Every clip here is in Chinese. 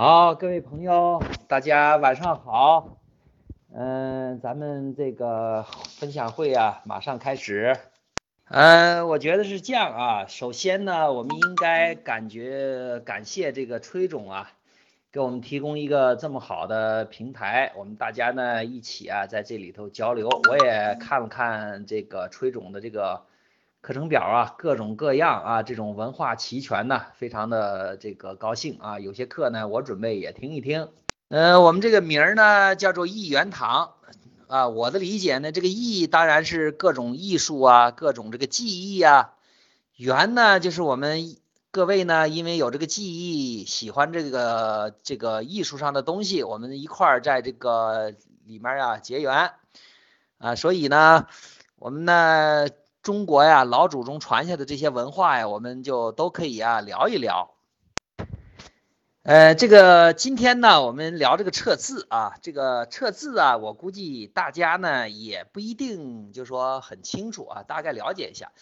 好，各位朋友，大家晚上好。嗯，咱们这个分享会啊，马上开始。嗯，我觉得是这样啊。首先呢，我们应该感觉感谢这个崔总啊，给我们提供一个这么好的平台，我们大家呢一起啊在这里头交流。我也看了看这个崔总的这个。课程表啊，各种各样啊，这种文化齐全呢，非常的这个高兴啊。有些课呢，我准备也听一听。呃，我们这个名儿呢叫做一元堂啊。我的理解呢，这个艺当然是各种艺术啊，各种这个技艺啊。元呢，就是我们各位呢，因为有这个技艺，喜欢这个这个艺术上的东西，我们一块儿在这个里面啊结缘啊。所以呢，我们呢。中国呀，老祖宗传下的这些文化呀，我们就都可以啊聊一聊。呃，这个今天呢，我们聊这个测字啊，这个测字啊，我估计大家呢也不一定就说很清楚啊，大概了解一下。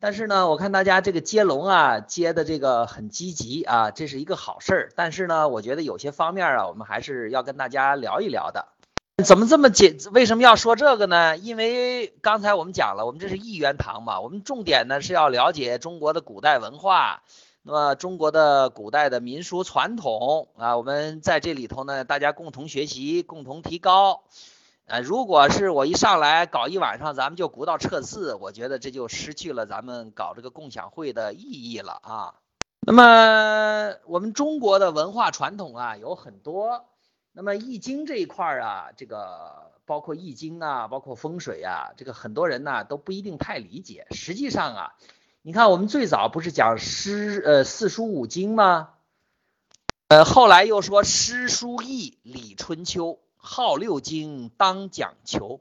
但是呢，我看大家这个接龙啊，接的这个很积极啊，这是一个好事儿。但是呢，我觉得有些方面啊，我们还是要跟大家聊一聊的。怎么这么解？为什么要说这个呢？因为刚才我们讲了，我们这是一元堂嘛，我们重点呢是要了解中国的古代文化，那么中国的古代的民俗传统啊，我们在这里头呢，大家共同学习，共同提高。呃，如果是我一上来搞一晚上，咱们就鼓捣撤字，我觉得这就失去了咱们搞这个共享会的意义了啊。那么我们中国的文化传统啊，有很多。那么易经这一块儿啊，这个包括易经啊，包括风水啊，这个很多人呢都不一定太理解。实际上啊，你看我们最早不是讲诗呃四书五经吗？呃，后来又说诗书易礼春秋，号六经当讲求。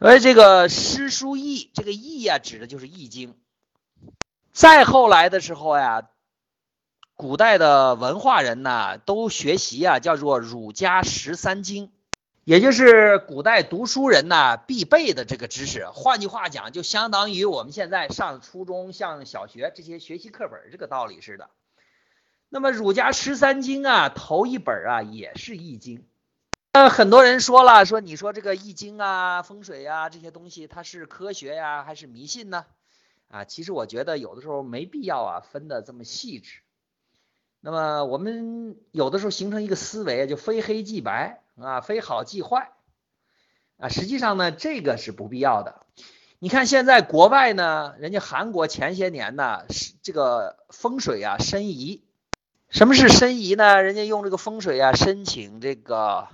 所以这个诗书易，这个易呀，指的就是易经。再后来的时候呀。古代的文化人呢，都学习啊，叫做儒家十三经，也就是古代读书人呢必备的这个知识。换句话讲，就相当于我们现在上初中、上小学这些学习课本这个道理似的。那么儒家十三经啊，头一本啊也是易经。呃，很多人说了，说你说这个易经啊、风水啊这些东西，它是科学呀，还是迷信呢？啊，其实我觉得有的时候没必要啊，分的这么细致。那么我们有的时候形成一个思维，就非黑即白啊，非好即坏啊。实际上呢，这个是不必要的。你看现在国外呢，人家韩国前些年呢，是这个风水啊申遗。什么是申遗呢？人家用这个风水啊申请这个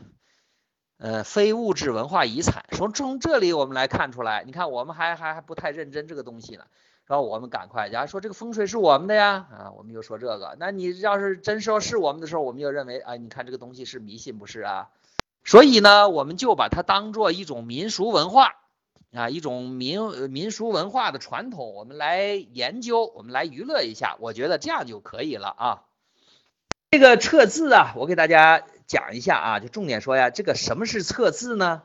呃非物质文化遗产。从从这里我们来看出来，你看我们还还还不太认真这个东西呢。然后我们赶快，假如说这个风水是我们的呀，啊，我们就说这个。那你要是真说是我们的时候，我们就认为，啊，你看这个东西是迷信，不是啊？所以呢，我们就把它当做一种民俗文化，啊，一种民民俗文化的传统，我们来研究，我们来娱乐一下，我觉得这样就可以了啊。这个测字啊，我给大家讲一下啊，就重点说呀，这个什么是测字呢？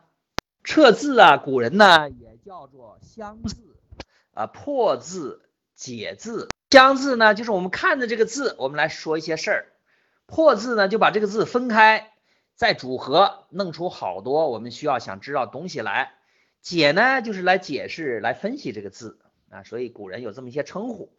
测字啊，古人呢也叫做相字。啊，破字、解字、相字呢，就是我们看着这个字，我们来说一些事儿；破字呢，就把这个字分开，再组合，弄出好多我们需要想知道东西来。解呢，就是来解释、来分析这个字啊。所以古人有这么一些称呼。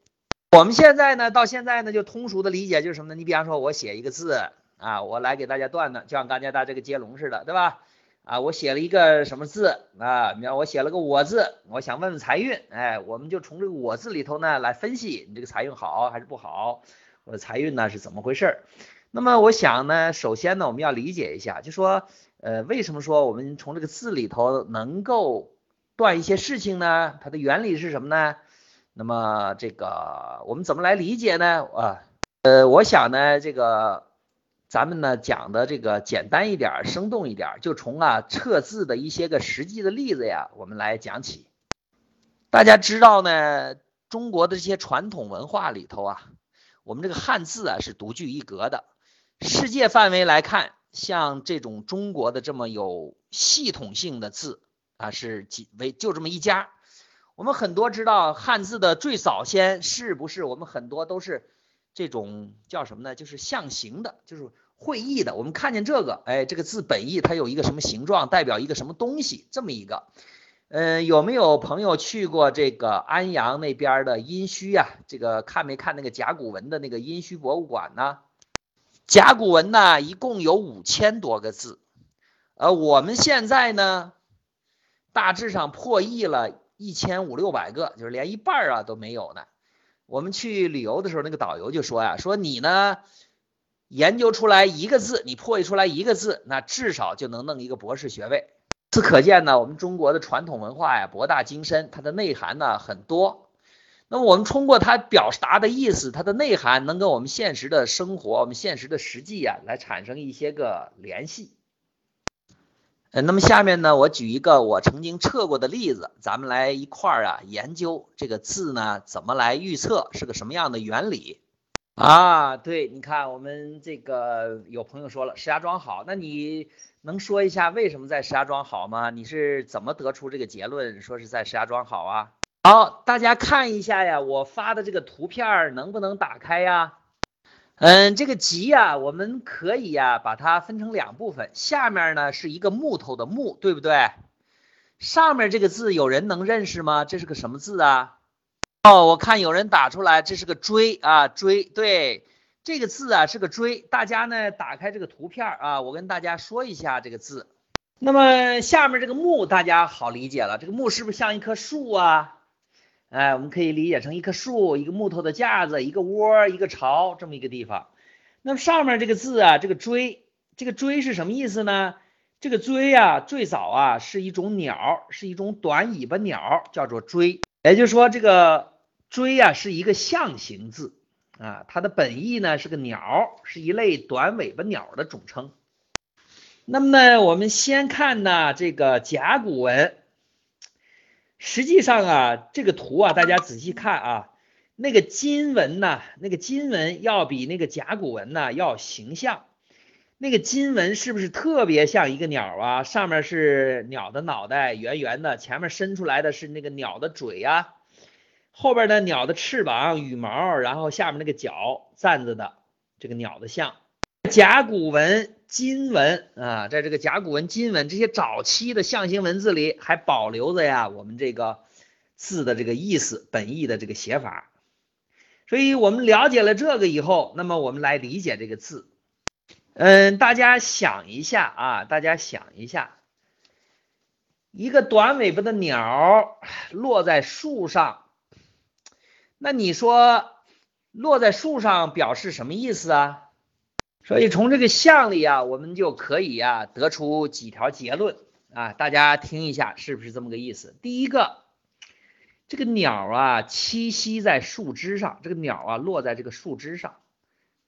我们现在呢，到现在呢，就通俗的理解就是什么呢？你比方说，我写一个字啊，我来给大家断的，就像刚才大这个接龙似的，对吧？啊，我写了一个什么字啊？你看我写了个我字，我想问问财运，哎，我们就从这个我字里头呢来分析你这个财运好还是不好，我的财运呢是怎么回事？那么我想呢，首先呢我们要理解一下，就说呃为什么说我们从这个字里头能够断一些事情呢？它的原理是什么呢？那么这个我们怎么来理解呢？啊，呃，我想呢这个。咱们呢讲的这个简单一点，生动一点，就从啊测字的一些个实际的例子呀，我们来讲起。大家知道呢，中国的这些传统文化里头啊，我们这个汉字啊是独具一格的。世界范围来看，像这种中国的这么有系统性的字啊，是几为就这么一家。我们很多知道汉字的最早先是不是？我们很多都是这种叫什么呢？就是象形的，就是。会意的。我们看见这个，哎，这个字本意它有一个什么形状，代表一个什么东西，这么一个。嗯，有没有朋友去过这个安阳那边的殷墟呀？这个看没看那个甲骨文的那个殷墟博物馆呢？甲骨文呢，一共有五千多个字，呃，我们现在呢，大致上破译了一千五六百个，就是连一半啊都没有呢。我们去旅游的时候，那个导游就说呀，说你呢研究出来一个字，你破译出来一个字，那至少就能弄一个博士学位。此可见呢，我们中国的传统文化呀博大精深，它的内涵呢很多。那么我们通过它表达的意思，它的内涵能跟我们现实的生活、我们现实的实际啊来产生一些个联系。呃，那么下面呢，我举一个我曾经测过的例子，咱们来一块儿啊研究这个字呢怎么来预测是个什么样的原理啊？对，你看我们这个有朋友说了石家庄好，那你。能说一下为什么在石家庄好吗？你是怎么得出这个结论，说是在石家庄好啊？好，大家看一下呀，我发的这个图片能不能打开呀？嗯，这个吉呀，我们可以呀把它分成两部分，下面呢是一个木头的木，对不对？上面这个字有人能认识吗？这是个什么字啊？哦，我看有人打出来，这是个锥啊，锥，对。这个字啊是个锥，大家呢打开这个图片啊，我跟大家说一下这个字。那么下面这个木大家好理解了，这个木是不是像一棵树啊？哎，我们可以理解成一棵树，一个木头的架子，一个窝，一个巢这么一个地方。那么上面这个字啊，这个锥，这个锥是什么意思呢？这个锥啊，最早啊是一种鸟，是一种短尾巴鸟，叫做锥。也就是说，这个锥啊是一个象形字。啊，它的本意呢是个鸟，是一类短尾巴鸟的总称。那么呢，我们先看呢这个甲骨文。实际上啊，这个图啊，大家仔细看啊，那个金文呢，那个金文要比那个甲骨文呢要形象。那个金文是不是特别像一个鸟啊？上面是鸟的脑袋，圆圆的，前面伸出来的是那个鸟的嘴呀。后边的鸟的翅膀、羽毛，然后下面那个脚站着的这个鸟的像，甲骨文金文啊，在这个甲骨文金文这些早期的象形文字里，还保留着呀我们这个字的这个意思、本意的这个写法。所以我们了解了这个以后，那么我们来理解这个字。嗯，大家想一下啊，大家想一下，一个短尾巴的鸟落在树上。那你说落在树上表示什么意思啊？所以从这个象里啊，我们就可以啊得出几条结论啊，大家听一下是不是这么个意思？第一个，这个鸟啊栖息在树枝上，这个鸟啊落在这个树枝上，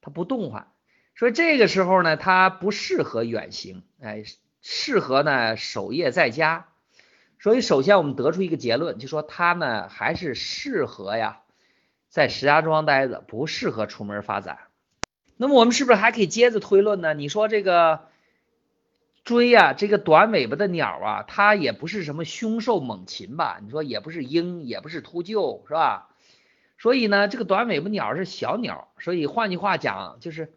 它不动换，所以这个时候呢，它不适合远行，哎，适合呢守夜在家。所以首先我们得出一个结论，就说它呢还是适合呀。在石家庄待着不适合出门发展，那么我们是不是还可以接着推论呢？你说这个锥呀，这个短尾巴的鸟啊，它也不是什么凶兽猛禽吧？你说也不是鹰，也不是秃鹫，是吧？所以呢，这个短尾巴鸟是小鸟，所以换句话讲就是，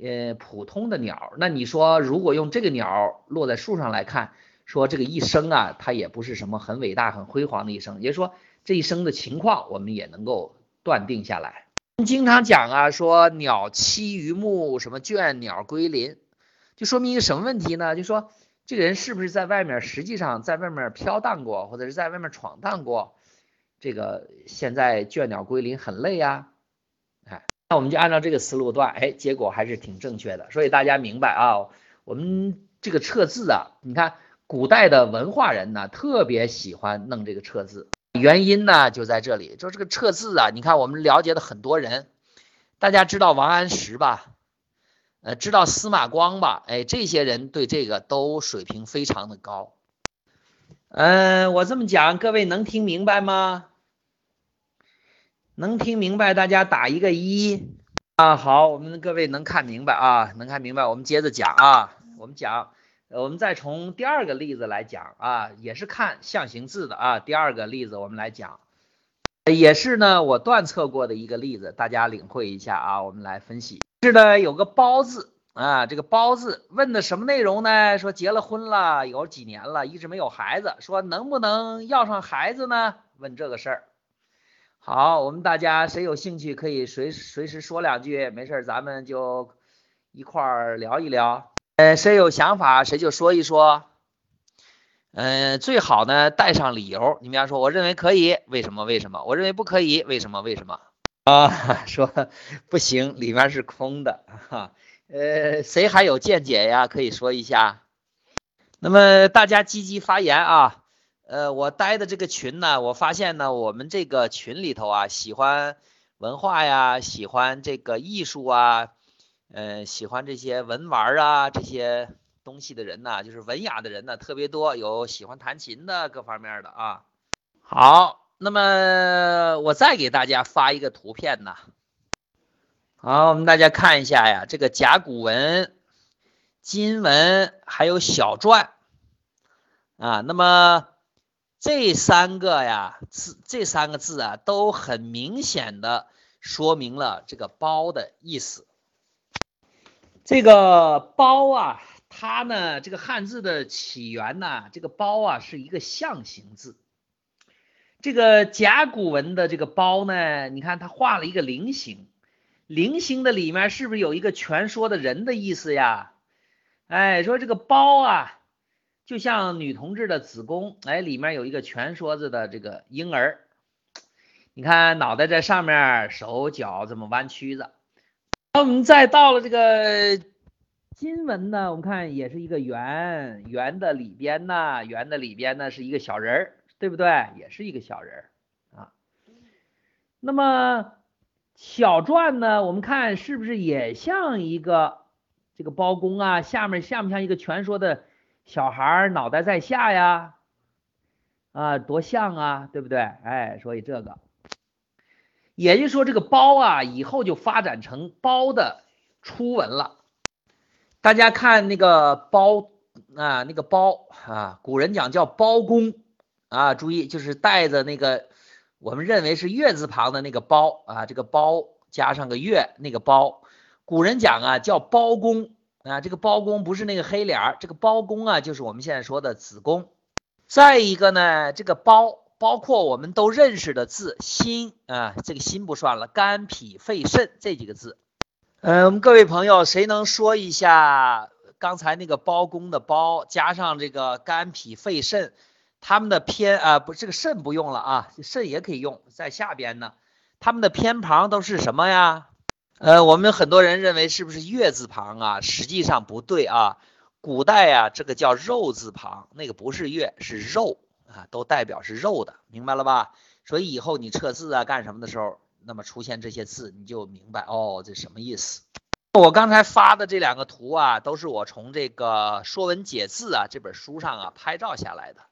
呃，普通的鸟。那你说如果用这个鸟落在树上来看，说这个一生啊，它也不是什么很伟大、很辉煌的一生，也就是说。这一生的情况，我们也能够断定下来。经常讲啊，说鸟栖于木，什么倦鸟归林，就说明一个什么问题呢？就说这个人是不是在外面，实际上在外面飘荡过，或者是在外面闯荡过？这个现在倦鸟归林很累呀。哎，那我们就按照这个思路断，哎，结果还是挺正确的。所以大家明白啊，我们这个测字啊，你看古代的文化人呢，特别喜欢弄这个测字。原因呢就在这里，就这个撤字啊，你看我们了解的很多人，大家知道王安石吧？呃，知道司马光吧？哎，这些人对这个都水平非常的高。嗯，我这么讲，各位能听明白吗？能听明白，大家打一个一啊。好，我们各位能看明白啊，能看明白，我们接着讲啊，我们讲。我们再从第二个例子来讲啊，也是看象形字的啊。第二个例子我们来讲，也是呢我断测过的一个例子，大家领会一下啊。我们来分析，是呢有个包字，啊，这个包字问的什么内容呢？说结了婚了，有几年了，一直没有孩子，说能不能要上孩子呢？问这个事儿。好，我们大家谁有兴趣可以随随时说两句，没事儿咱们就一块儿聊一聊。呃，谁有想法谁就说一说。嗯，最好呢带上理由。你比方说，我认为可以，为什么？为什么？我认为不可以，为什么？为什么？啊，说不行，里面是空的哈。呃，谁还有见解呀？可以说一下。那么大家积极发言啊。呃，我待的这个群呢，我发现呢，我们这个群里头啊，喜欢文化呀，喜欢这个艺术啊，呃，喜欢这些文玩啊这些东西的人呢，就是文雅的人呢，特别多。有喜欢弹琴的，各方面的啊。好，那么我再给大家发一个图片呢。好，我们大家看一下呀，这个甲骨文、金文还有小篆啊，那么这三个呀字，这三个字啊，都很明显的说明了这个包的意思。这个包啊，它呢，这个汉字的起源呢，这个包啊是一个象形字。这个甲骨文的这个包呢，你看它画了一个菱形。菱形的里面是不是有一个蜷缩的人的意思呀？哎，说这个包啊，就像女同志的子宫，哎，里面有一个蜷缩着的这个婴儿。你看脑袋在上面，手脚这么弯曲着。那我们再到了这个金文呢，我们看也是一个圆，圆的里边呢，圆的里边呢是一个小人儿，对不对？也是一个小人儿啊。那么。小篆呢？我们看是不是也像一个这个包公啊？下面像不像一个传说的小孩儿，脑袋在下呀？啊，多像啊，对不对？哎，所以这个，也就是说这个包啊，以后就发展成包的初文了。大家看那个包啊，那个包啊，古人讲叫包公啊，注意就是带着那个。我们认为是月字旁的那个包啊，这个包加上个月，那个包，古人讲啊叫包公啊，这个包公不是那个黑脸儿，这个包公啊就是我们现在说的子宫。再一个呢，这个包包括我们都认识的字心啊，这个心不算了，肝脾肺肾这几个字。嗯，各位朋友，谁能说一下刚才那个包公的包加上这个肝脾肺肾？他们的偏啊不这个肾不用了啊，肾也可以用在下边呢。他们的偏旁都是什么呀？呃，我们很多人认为是不是月字旁啊？实际上不对啊。古代啊，这个叫肉字旁，那个不是月，是肉啊，都代表是肉的，明白了吧？所以以后你测字啊干什么的时候，那么出现这些字，你就明白哦，这什么意思？我刚才发的这两个图啊，都是我从这个《说文解字》啊这本书上啊拍照下来的。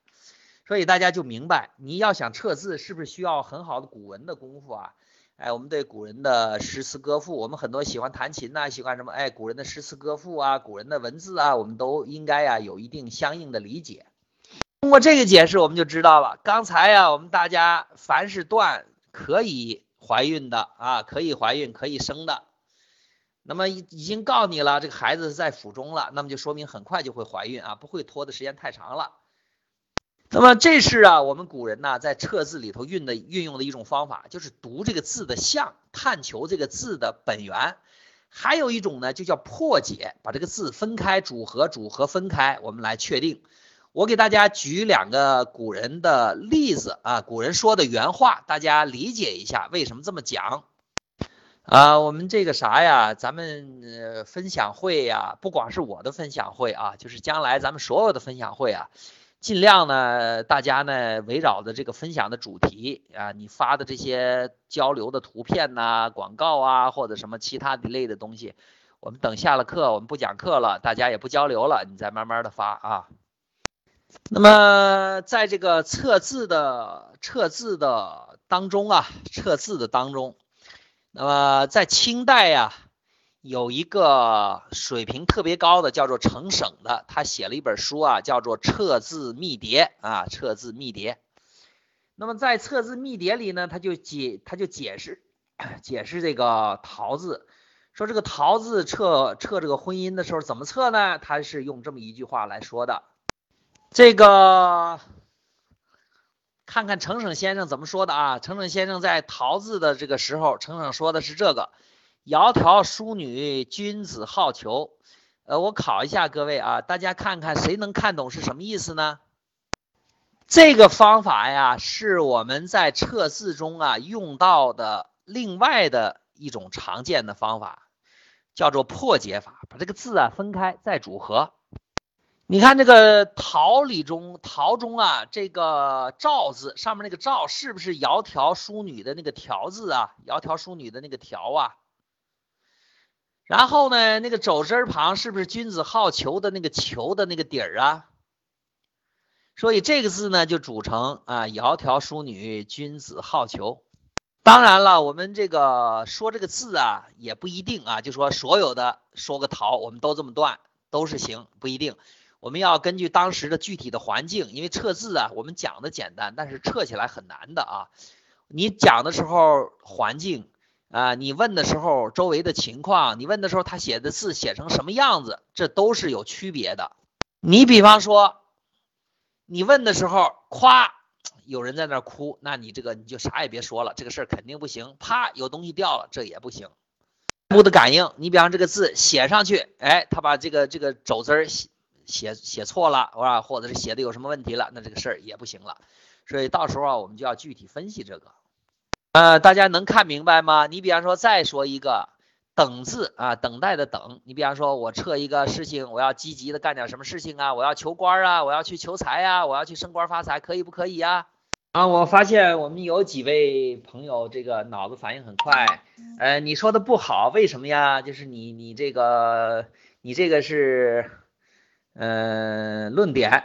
所以大家就明白，你要想测字，是不是需要很好的古文的功夫啊？哎，我们对古人的诗词歌赋，我们很多喜欢弹琴呐，喜欢什么？哎，古人的诗词歌赋啊，古人的文字啊，我们都应该呀有一定相应的理解。通过这个解释，我们就知道了，刚才呀，我们大家凡是断可以怀孕的啊，可以怀孕可以生的，那么已已经告你了，这个孩子在腹中了，那么就说明很快就会怀孕啊，不会拖的时间太长了。那么这是啊，我们古人呢在测字里头运的运用的一种方法，就是读这个字的象，探求这个字的本源。还有一种呢，就叫破解，把这个字分开组合，组合分开，我们来确定。我给大家举两个古人的例子啊，古人说的原话，大家理解一下为什么这么讲啊。我们这个啥呀，咱们呃分享会呀，不光是我的分享会啊，就是将来咱们所有的分享会啊。尽量呢，大家呢围绕着这个分享的主题啊，你发的这些交流的图片呐、广告啊，或者什么其他的类的东西，我们等下了课，我们不讲课了，大家也不交流了，你再慢慢的发啊。那么在这个测字的测字的当中啊，测字的当中，那么在清代呀。有一个水平特别高的，叫做程省的，他写了一本书啊，叫做《测字秘牒》啊，《测字秘牒》。那么在《测字秘牒》里呢，他就解他就解释解释这个“桃”字，说这个桃字测测这个婚姻的时候怎么测呢？他是用这么一句话来说的。这个看看程程先生怎么说的啊？程程先生在桃字的这个时候，程程说的是这个：窈窕淑女，君子好逑。呃，我考一下各位啊，大家看看谁能看懂是什么意思呢？这个方法呀，是我们在测字中啊用到的另外的一种常见的方法。叫做破解法，把这个字啊分开再组合。你看这个桃里中桃中啊，这个赵字上面那个赵是不是窈窕淑女的那个窕字啊？窈窕淑女的那个窕啊。然后呢，那个走之旁是不是君子好逑的那个逑的那个底儿啊？所以这个字呢就组成啊，窈窕淑女，君子好逑。当然了，我们这个说这个字啊，也不一定啊，就说所有的说个桃，我们都这么断都是行，不一定。我们要根据当时的具体的环境，因为测字啊，我们讲的简单，但是测起来很难的啊。你讲的时候环境啊，你问的时候周围的情况，你问的时候他写的字写成什么样子，这都是有区别的。你比方说，你问的时候夸。有人在那哭，那你这个你就啥也别说了，这个事儿肯定不行。啪，有东西掉了，这也不行。物的感应，你比方这个字写上去，哎，他把这个这个走字儿写写错了，是吧？或者是写的有什么问题了，那这个事儿也不行了。所以到时候啊，我们就要具体分析这个。呃，大家能看明白吗？你比方说再说一个等字啊，等待的等。你比方说我测一个事情，我要积极的干点什么事情啊？我要求官啊，我要去求财呀，我要去升官发财，可以不可以呀？啊，我发现我们有几位朋友这个脑子反应很快，呃，你说的不好，为什么呀？就是你你这个你这个是，嗯，论点，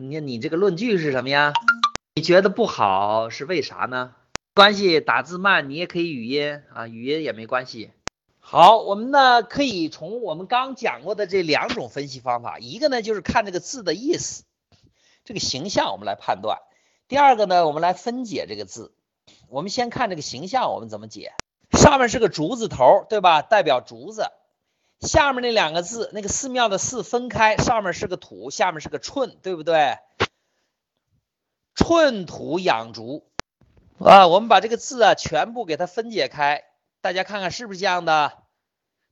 你你这个论据是什么呀？你觉得不好是为啥呢？关系，打字慢你也可以语音啊，语音也没关系。好，我们呢可以从我们刚讲过的这两种分析方法，一个呢就是看这个字的意思，这个形象我们来判断。第二个呢，我们来分解这个字。我们先看这个形象，我们怎么解？上面是个竹字头，对吧？代表竹子。下面那两个字，那个寺庙的寺分开，上面是个土，下面是个寸，对不对？寸土养竹啊。我们把这个字啊全部给它分解开，大家看看是不是这样的？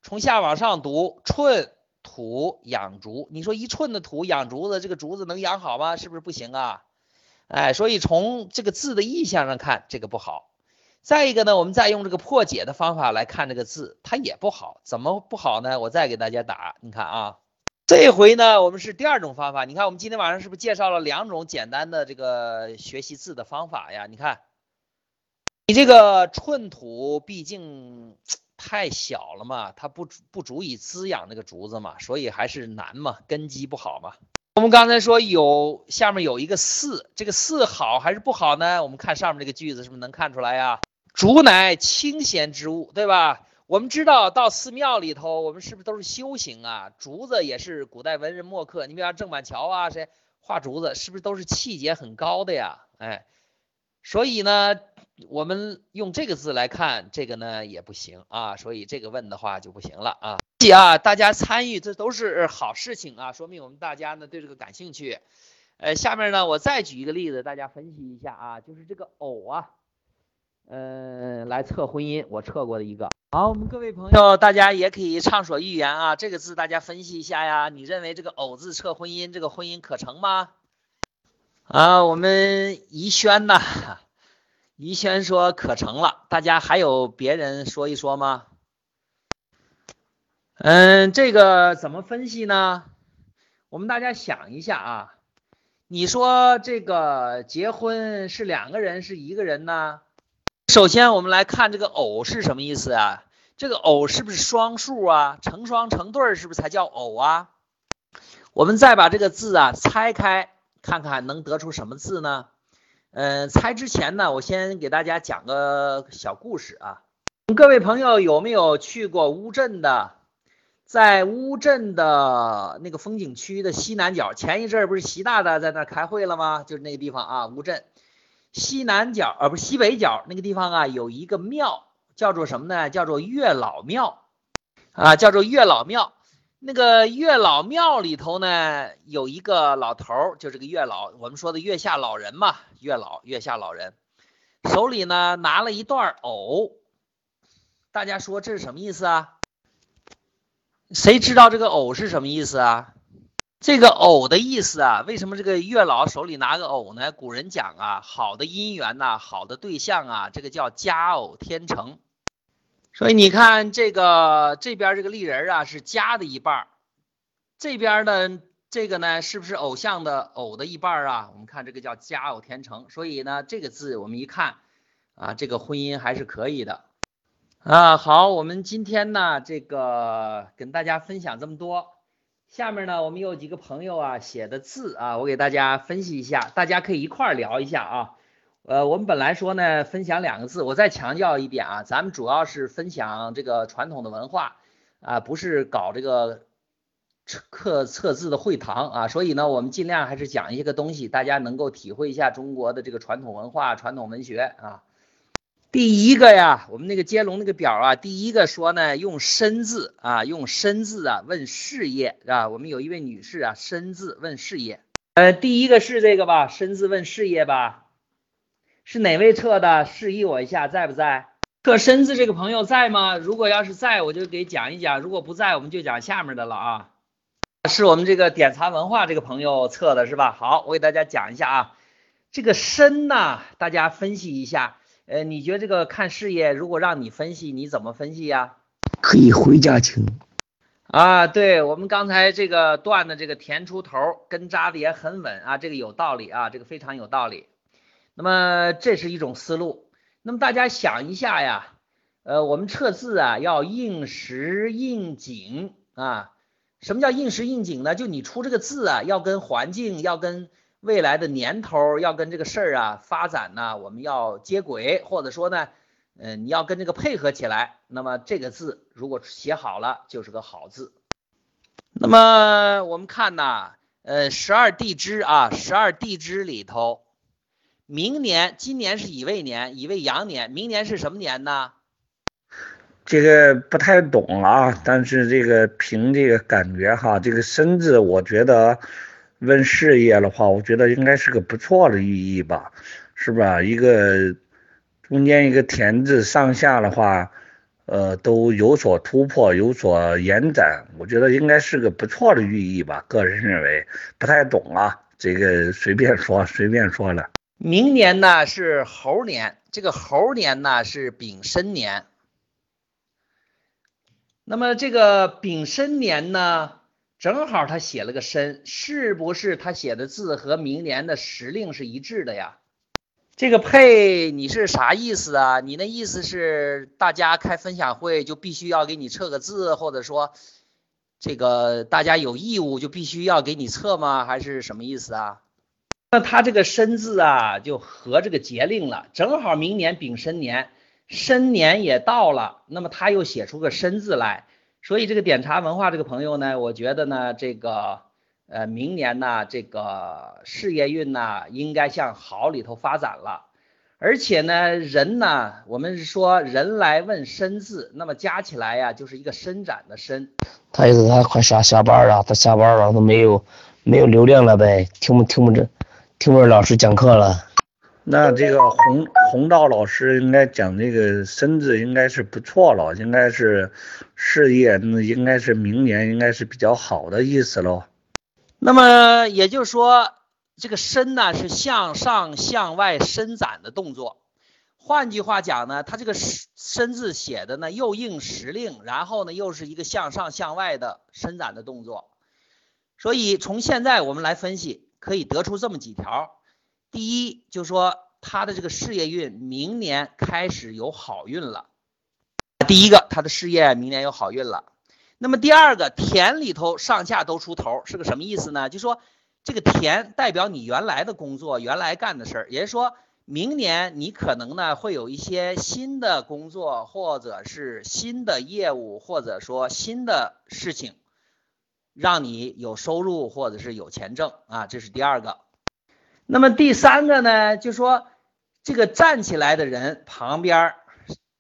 从下往上读，寸土养竹。你说一寸的土养竹子，这个竹子能养好吗？是不是不行啊？哎，所以从这个字的意象上看，这个不好。再一个呢，我们再用这个破解的方法来看这个字，它也不好。怎么不好呢？我再给大家打，你看啊，这回呢，我们是第二种方法。你看，我们今天晚上是不是介绍了两种简单的这个学习字的方法呀？你看，你这个寸土毕竟太小了嘛，它不不足以滋养那个竹子嘛，所以还是难嘛，根基不好嘛。我们刚才说有下面有一个四，这个四好还是不好呢？我们看上面这个句子是不是能看出来呀？竹乃清闲之物，对吧？我们知道到寺庙里头，我们是不是都是修行啊？竹子也是古代文人墨客，你比方郑板桥啊，谁画竹子，是不是都是气节很高的呀？哎，所以呢。我们用这个字来看，这个呢也不行啊，所以这个问的话就不行了啊。啊，大家参与这都是好事情啊，说明我们大家呢对这个感兴趣。呃，下面呢我再举一个例子，大家分析一下啊，就是这个偶啊，嗯，来测婚姻，我测过的一个。好，我们各位朋友，大家也可以畅所欲言啊，这个字大家分析一下呀，你认为这个偶字测婚姻，这个婚姻可成吗？啊，我们宜轩呐。宜轩说可成了，大家还有别人说一说吗？嗯，这个怎么分析呢？我们大家想一下啊，你说这个结婚是两个人是一个人呢？首先我们来看这个偶是什么意思啊？这个偶是不是双数啊？成双成对是不是才叫偶啊？我们再把这个字啊拆开，看看能得出什么字呢？嗯，猜之前呢，我先给大家讲个小故事啊。各位朋友有没有去过乌镇的？在乌镇的那个风景区的西南角，前一阵不是习大大在那开会了吗？就是那个地方啊，乌镇西南角，呃，不西北角那个地方啊，有一个庙，叫做什么呢？叫做月老庙。啊，叫做月老庙。那个月老庙里头呢，有一个老头儿，就这个月老，我们说的月下老人嘛，月老月下老人，手里呢拿了一段藕，大家说这是什么意思啊？谁知道这个藕是什么意思啊？这个藕的意思啊，为什么这个月老手里拿个藕呢？古人讲啊，好的姻缘呐，好的对象啊，这个叫佳偶天成。所以你看这个这边这个立人啊是佳的一半这边的这个呢是不是偶像的偶的一半啊？我们看这个叫佳偶天成，所以呢这个字我们一看啊，这个婚姻还是可以的啊。好，我们今天呢这个跟大家分享这么多，下面呢我们有几个朋友啊写的字啊，我给大家分析一下，大家可以一块儿聊一下啊。呃，我们本来说呢，分享两个字，我再强调一点啊，咱们主要是分享这个传统的文化啊，不是搞这个刻测字的会堂啊，所以呢，我们尽量还是讲一些个东西，大家能够体会一下中国的这个传统文化、传统文学啊。第一个呀，我们那个接龙那个表啊，第一个说呢，用申字啊，用申字啊问事业啊，我们有一位女士啊，申字问事业，呃，第一个是这个吧，申字问事业吧。是哪位测的？示意我一下，在不在？测身子这个朋友在吗？如果要是在，我就给讲一讲；如果不在，我们就讲下面的了啊。是我们这个点藏文化这个朋友测的是吧？好，我给大家讲一下啊。这个身呢，大家分析一下。呃，你觉得这个看事业，如果让你分析，你怎么分析呀？可以回家听。啊，对我们刚才这个段的这个填出头，根扎的也很稳啊，这个有道理啊，这个非常有道理。那么这是一种思路。那么大家想一下呀，呃，我们测字啊要应时应景啊。什么叫应时应景呢？就你出这个字啊，要跟环境、要跟未来的年头、要跟这个事儿啊发展呢，我们要接轨，或者说呢，嗯，你要跟这个配合起来。那么这个字如果写好了，就是个好字。那么我们看呐，呃，十二地支啊，十二地支里头。明年，今年是乙未年，乙未羊年。明年是什么年呢？这个不太懂啊，但是这个凭这个感觉哈，这个生字，我觉得问事业的话，我觉得应该是个不错的寓意吧，是吧？一个中间一个田字，上下的话，呃，都有所突破，有所延展，我觉得应该是个不错的寓意吧。个人认为，不太懂啊，这个随便说，随便说了。明年呢是猴年，这个猴年呢是丙申年。那么这个丙申年呢，正好他写了个申，是不是他写的字和明年的时令是一致的呀？这个配你是啥意思啊？你那意思是大家开分享会就必须要给你测个字，或者说这个大家有义务就必须要给你测吗？还是什么意思啊？那他这个申字啊，就和这个节令了，正好明年丙申年，申年也到了，那么他又写出个申字来，所以这个点茶文化这个朋友呢，我觉得呢，这个呃明年呢，这个事业运呢，应该向好里头发展了，而且呢，人呢，我们是说人来问身字，那么加起来呀，就是一个伸展的伸。他意思他快下下班了，他下班了，他没有没有流量了呗，听不听不着。听不着老师讲课了，那这个洪洪道老师应该讲这个身子应该是不错了，应该是事业那应该是明年应该是比较好的意思喽。那么也就是说，这个身呢是向上向外伸展的动作。换句话讲呢，它这个身字写的呢又应时令，然后呢又是一个向上向外的伸展的动作。所以从现在我们来分析。可以得出这么几条，第一就说他的这个事业运明年开始有好运了。第一个，他的事业明年有好运了。那么第二个，田里头上下都出头，是个什么意思呢？就说这个田代表你原来的工作，原来干的事儿，也就是说明年你可能呢会有一些新的工作，或者是新的业务，或者说新的事情。让你有收入或者是有钱挣啊，这是第二个。那么第三个呢，就说这个站起来的人旁边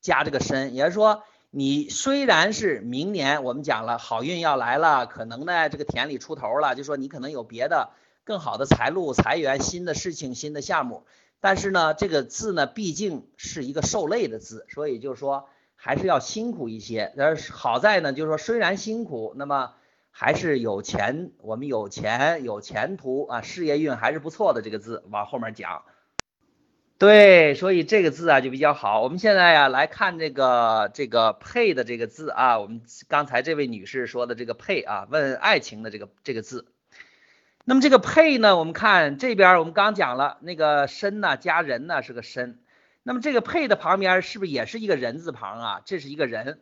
加这个身，也就是说你虽然是明年我们讲了好运要来了，可能呢这个田里出头了，就说你可能有别的更好的财路、财源、新的事情、新的项目，但是呢这个字呢毕竟是一个受累的字，所以就是说还是要辛苦一些。但是好在呢，就是说虽然辛苦，那么还是有钱，我们有钱有前途啊，事业运还是不错的。这个字往后面讲。对，所以这个字啊就比较好。我们现在呀来看这个这个配的这个字啊，我们刚才这位女士说的这个配啊，问爱情的这个这个字。那么这个配呢，我们看这边我们刚讲了那个身呢加人呢是个身，那么这个配的旁边是不是也是一个人字旁啊？这是一个人。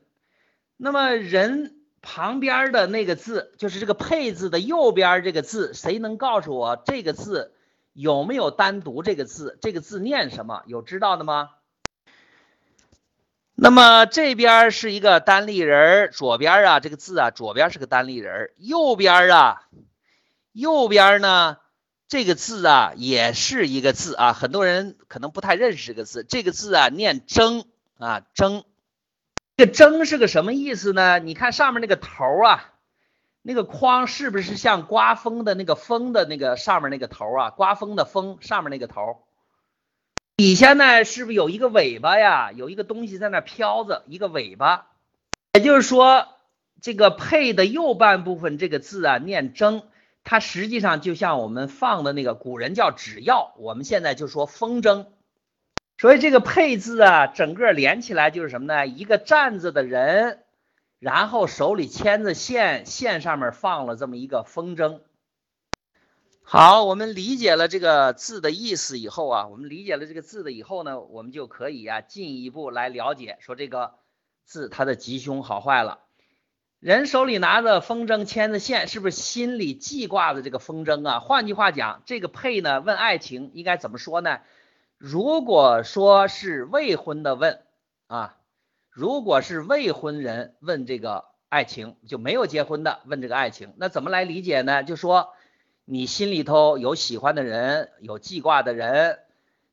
那么人旁边的那个字就是这个配字的右边这个字，谁能告诉我这个字？有没有单独这个字？这个字念什么？有知道的吗？那么这边是一个单立人，左边啊这个字啊，左边是个单立人，右边啊，右边呢这个字啊也是一个字啊，很多人可能不太认识这个字，这个字啊念争啊争，这个征是个什么意思呢？你看上面那个头啊。那个框是不是像刮风的那个风的那个上面那个头啊？刮风的风上面那个头，底下呢是不是有一个尾巴呀？有一个东西在那飘着，一个尾巴。也就是说，这个配的右半部分这个字啊，念筝，它实际上就像我们放的那个古人叫纸鹞，我们现在就说风筝。所以这个配字啊，整个连起来就是什么呢？一个站着的人。然后手里牵着线，线上面放了这么一个风筝。好，我们理解了这个字的意思以后啊，我们理解了这个字的以后呢，我们就可以啊进一步来了解，说这个字它的吉凶好坏了。人手里拿着风筝，牵着线，是不是心里记挂着这个风筝啊？换句话讲，这个配呢问爱情应该怎么说呢？如果说是未婚的问啊。如果是未婚人问这个爱情，就没有结婚的问这个爱情，那怎么来理解呢？就说你心里头有喜欢的人，有记挂的人，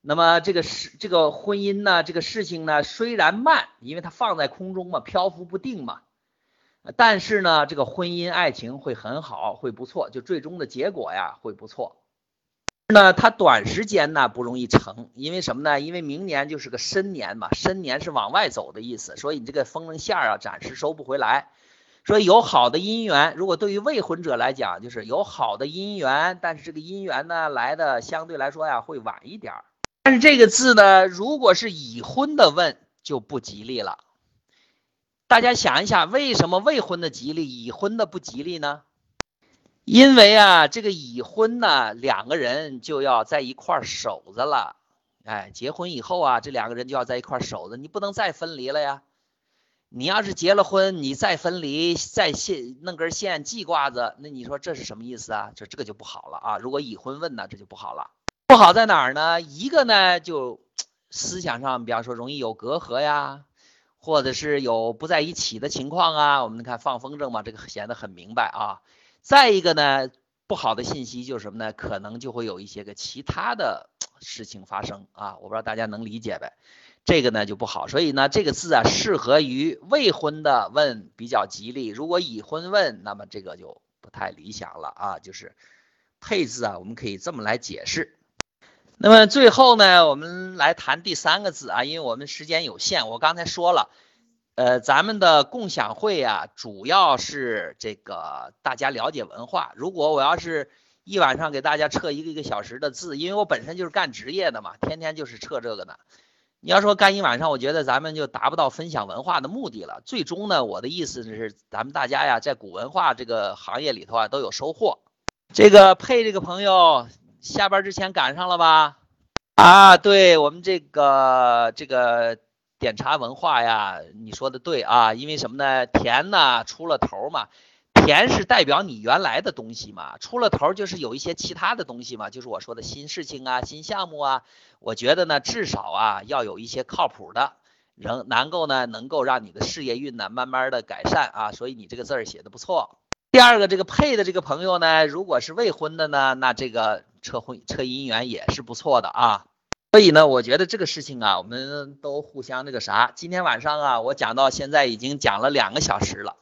那么这个事这个婚姻呢，这个事情呢，虽然慢，因为它放在空中嘛，漂浮不定嘛，但是呢，这个婚姻爱情会很好，会不错，就最终的结果呀会不错。那它短时间呢不容易成，因为什么呢？因为明年就是个申年嘛，申年是往外走的意思，所以你这个风筝线啊暂时收不回来。所以有好的姻缘，如果对于未婚者来讲，就是有好的姻缘，但是这个姻缘呢来的相对来说呀会晚一点儿。但是这个字呢，如果是已婚的问就不吉利了。大家想一想，为什么未婚的吉利，已婚的不吉利呢？因为啊，这个已婚呢，两个人就要在一块守着了。哎，结婚以后啊，这两个人就要在一块守着，你不能再分离了呀。你要是结了婚，你再分离，再线弄根线系挂着，那你说这是什么意思啊？这这个就不好了啊。如果已婚问呢，这就不好了。不好在哪儿呢？一个呢，就思想上，比方说容易有隔阂呀，或者是有不在一起的情况啊。我们看放风筝嘛，这个显得很明白啊。再一个呢，不好的信息就是什么呢？可能就会有一些个其他的事情发生啊，我不知道大家能理解呗？这个呢就不好，所以呢这个字啊适合于未婚的问比较吉利，如果已婚问，那么这个就不太理想了啊。就是配字啊，我们可以这么来解释。那么最后呢，我们来谈第三个字啊，因为我们时间有限，我刚才说了。呃，咱们的共享会啊，主要是这个大家了解文化。如果我要是一晚上给大家测一个一个小时的字，因为我本身就是干职业的嘛，天天就是测这个呢。你要说干一晚上，我觉得咱们就达不到分享文化的目的了。最终呢，我的意思是，咱们大家呀，在古文化这个行业里头啊，都有收获。这个配这个朋友下班之前赶上了吧？啊，对我们这个这个。点茶文化呀，你说的对啊，因为什么呢？田呢出了头嘛，田是代表你原来的东西嘛，出了头就是有一些其他的东西嘛，就是我说的新事情啊、新项目啊。我觉得呢，至少啊要有一些靠谱的，能能够呢能够让你的事业运呢慢慢的改善啊。所以你这个字儿写的不错。第二个，这个配的这个朋友呢，如果是未婚的呢，那这个测婚测姻缘也是不错的啊。所以呢，我觉得这个事情啊，我们都互相那个啥。今天晚上啊，我讲到现在已经讲了两个小时了。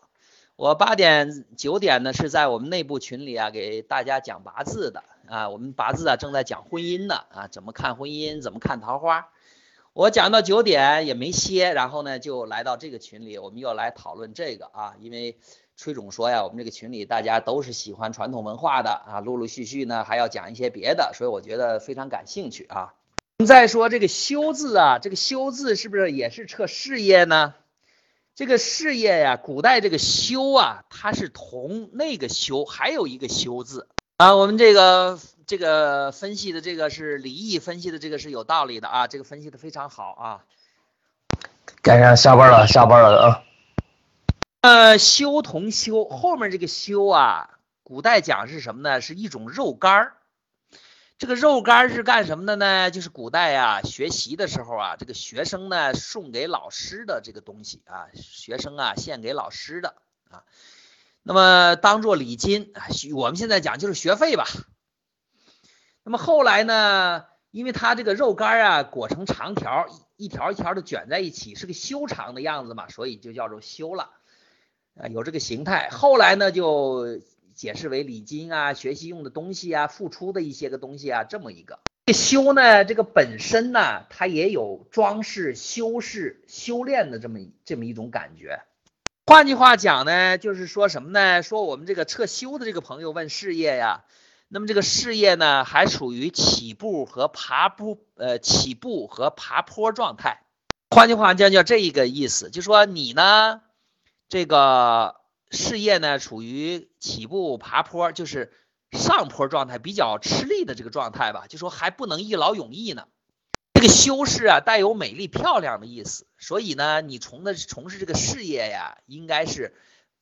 我八点九点呢是在我们内部群里啊给大家讲八字的啊，我们八字啊正在讲婚姻呢啊，怎么看婚姻，怎么看桃花。我讲到九点也没歇，然后呢就来到这个群里，我们又来讨论这个啊，因为崔总说呀，我们这个群里大家都是喜欢传统文化的啊，陆陆续续呢还要讲一些别的，所以我觉得非常感兴趣啊。我们再说这个修字啊，这个修字是不是也是测事业呢？这个事业呀，古代这个修啊，它是同那个修还有一个修字啊。我们这个这个分析的这个是李毅分析的这个是有道理的啊，这个分析的非常好啊。赶上下班了，下班了啊。呃，修同修后面这个修啊，古代讲是什么呢？是一种肉干儿。这个肉干是干什么的呢？就是古代啊，学习的时候啊，这个学生呢送给老师的这个东西啊，学生啊献给老师的啊，那么当做礼金啊，我们现在讲就是学费吧。那么后来呢，因为它这个肉干啊裹成长条，一条一条的卷在一起，是个修长的样子嘛，所以就叫做修了啊，有这个形态。后来呢就。解释为礼金啊，学习用的东西啊，付出的一些个东西啊，这么一个。这修呢，这个本身呢，它也有装饰、修饰、修炼的这么这么一种感觉。换句话讲呢，就是说什么呢？说我们这个测修的这个朋友问事业呀，那么这个事业呢，还处于起步和爬坡，呃，起步和爬坡状态。换句话讲，叫这一个意思，就说你呢，这个。事业呢处于起步爬坡，就是上坡状态，比较吃力的这个状态吧，就说还不能一劳永逸呢。这个修饰啊，带有美丽漂亮的意思，所以呢，你从的从事这个事业呀，应该是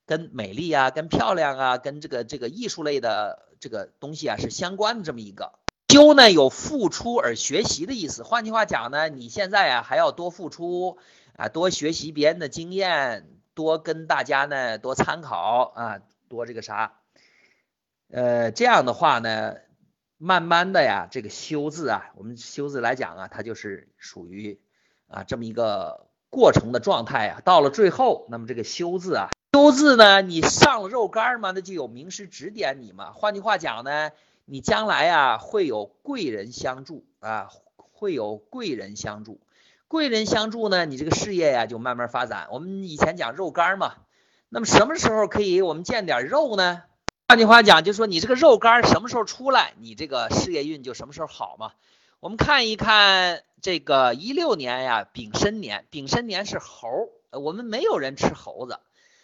跟美丽啊、跟漂亮啊、跟这个这个艺术类的这个东西啊是相关的这么一个。修呢有付出而学习的意思，换句话讲呢，你现在啊还要多付出啊，多学习别人的经验。多跟大家呢多参考啊，多这个啥，呃，这样的话呢，慢慢的呀，这个修字啊，我们修字来讲啊，它就是属于啊这么一个过程的状态啊。到了最后，那么这个修字啊，修字呢，你上了肉干嘛，那就有名师指点你嘛。换句话讲呢，你将来啊会有贵人相助啊，会有贵人相助。贵人相助呢，你这个事业呀就慢慢发展。我们以前讲肉干嘛，那么什么时候可以我们见点肉呢？换句话讲，就说你这个肉干什么时候出来，你这个事业运就什么时候好嘛。我们看一看这个一六年呀，丙申年，丙申年是猴，我们没有人吃猴子，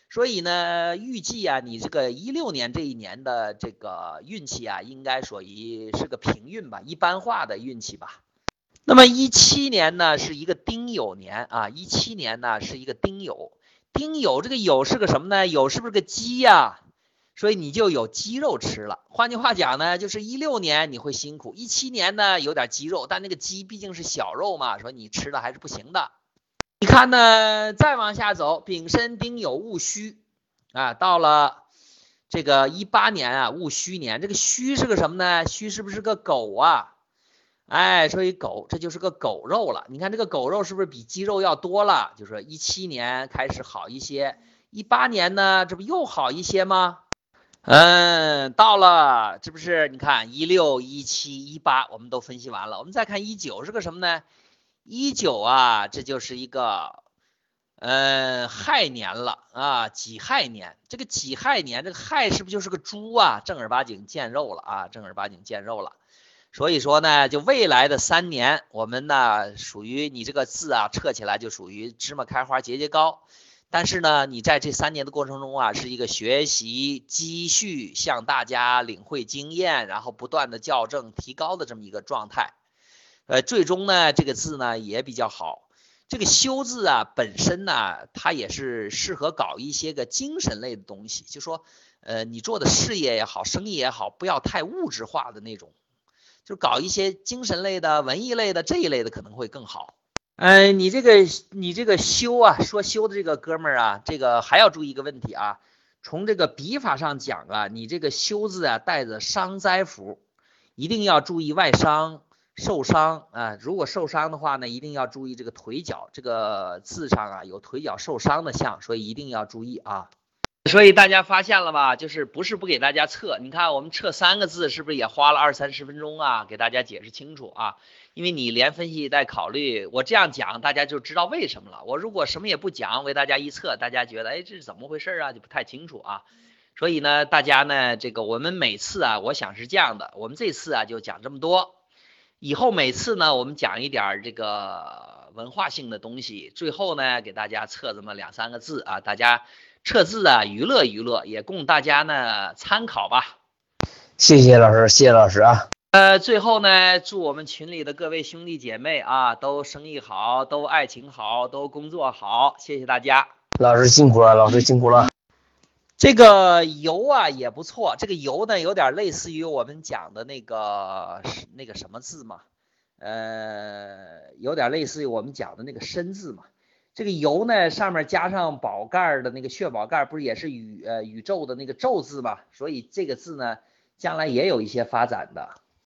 所以呢，预计啊，你这个一六年这一年的这个运气啊，应该属于是个平运吧，一般化的运气吧。那么一七年呢是一个丁酉年啊，一七年呢是一个丁酉，丁酉这个酉是个什么呢？酉是不是个鸡呀？所以你就有鸡肉吃了。换句话讲呢，就是一六年你会辛苦，一七年呢有点鸡肉，但那个鸡毕竟是小肉嘛，说你吃的还是不行的。你看呢，再往下走，丙申丁酉戊戌啊，到了这个一八年啊戊戌年，这个戌是个什么呢？戌是不是个狗啊？哎，所以狗这就是个狗肉了。你看这个狗肉是不是比鸡肉要多了？就说一七年开始好一些，一八年呢，这不又好一些吗？嗯，到了，这不是你看一六一七一八我们都分析完了，我们再看一九是个什么呢？一九啊，这就是一个嗯亥年了啊，己亥年。这个己亥年，这个亥是不是就是个猪啊？正儿八经见肉了啊，正儿八经见肉了。所以说呢，就未来的三年，我们呢属于你这个字啊，撤起来就属于芝麻开花节节高。但是呢，你在这三年的过程中啊，是一个学习、积蓄、向大家领会经验，然后不断的校正、提高的这么一个状态。呃，最终呢，这个字呢也比较好。这个修字啊，本身呢，它也是适合搞一些个精神类的东西，就说，呃，你做的事业也好，生意也好，不要太物质化的那种。就搞一些精神类的、文艺类的这一类的可能会更好。嗯，你这个你这个修啊，说修的这个哥们儿啊，这个还要注意一个问题啊。从这个笔法上讲啊，你这个修字啊带着伤灾符，一定要注意外伤受伤啊，如果受伤的话呢，一定要注意这个腿脚，这个字上啊有腿脚受伤的像，所以一定要注意啊。所以大家发现了吧？就是不是不给大家测？你看我们测三个字，是不是也花了二三十分钟啊？给大家解释清楚啊！因为你连分析带考虑，我这样讲大家就知道为什么了。我如果什么也不讲，为大家一测，大家觉得哎这是怎么回事啊？就不太清楚啊。所以呢，大家呢这个我们每次啊，我想是这样的，我们这次啊就讲这么多，以后每次呢我们讲一点这个文化性的东西，最后呢给大家测这么两三个字啊，大家。测字啊，娱乐娱乐，也供大家呢参考吧。谢谢老师，谢谢老师啊。呃，最后呢，祝我们群里的各位兄弟姐妹啊，都生意好，都爱情好，都工作好。谢谢大家，老师辛苦了，老师辛苦了。这个油啊也不错，这个油呢有点类似于我们讲的那个那个什么字嘛，呃，有点类似于我们讲的那个身字嘛。这个油呢，上面加上宝盖的那个血宝盖，不是也是宇呃宇宙的那个宙字吗？所以这个字呢，将来也有一些发展的。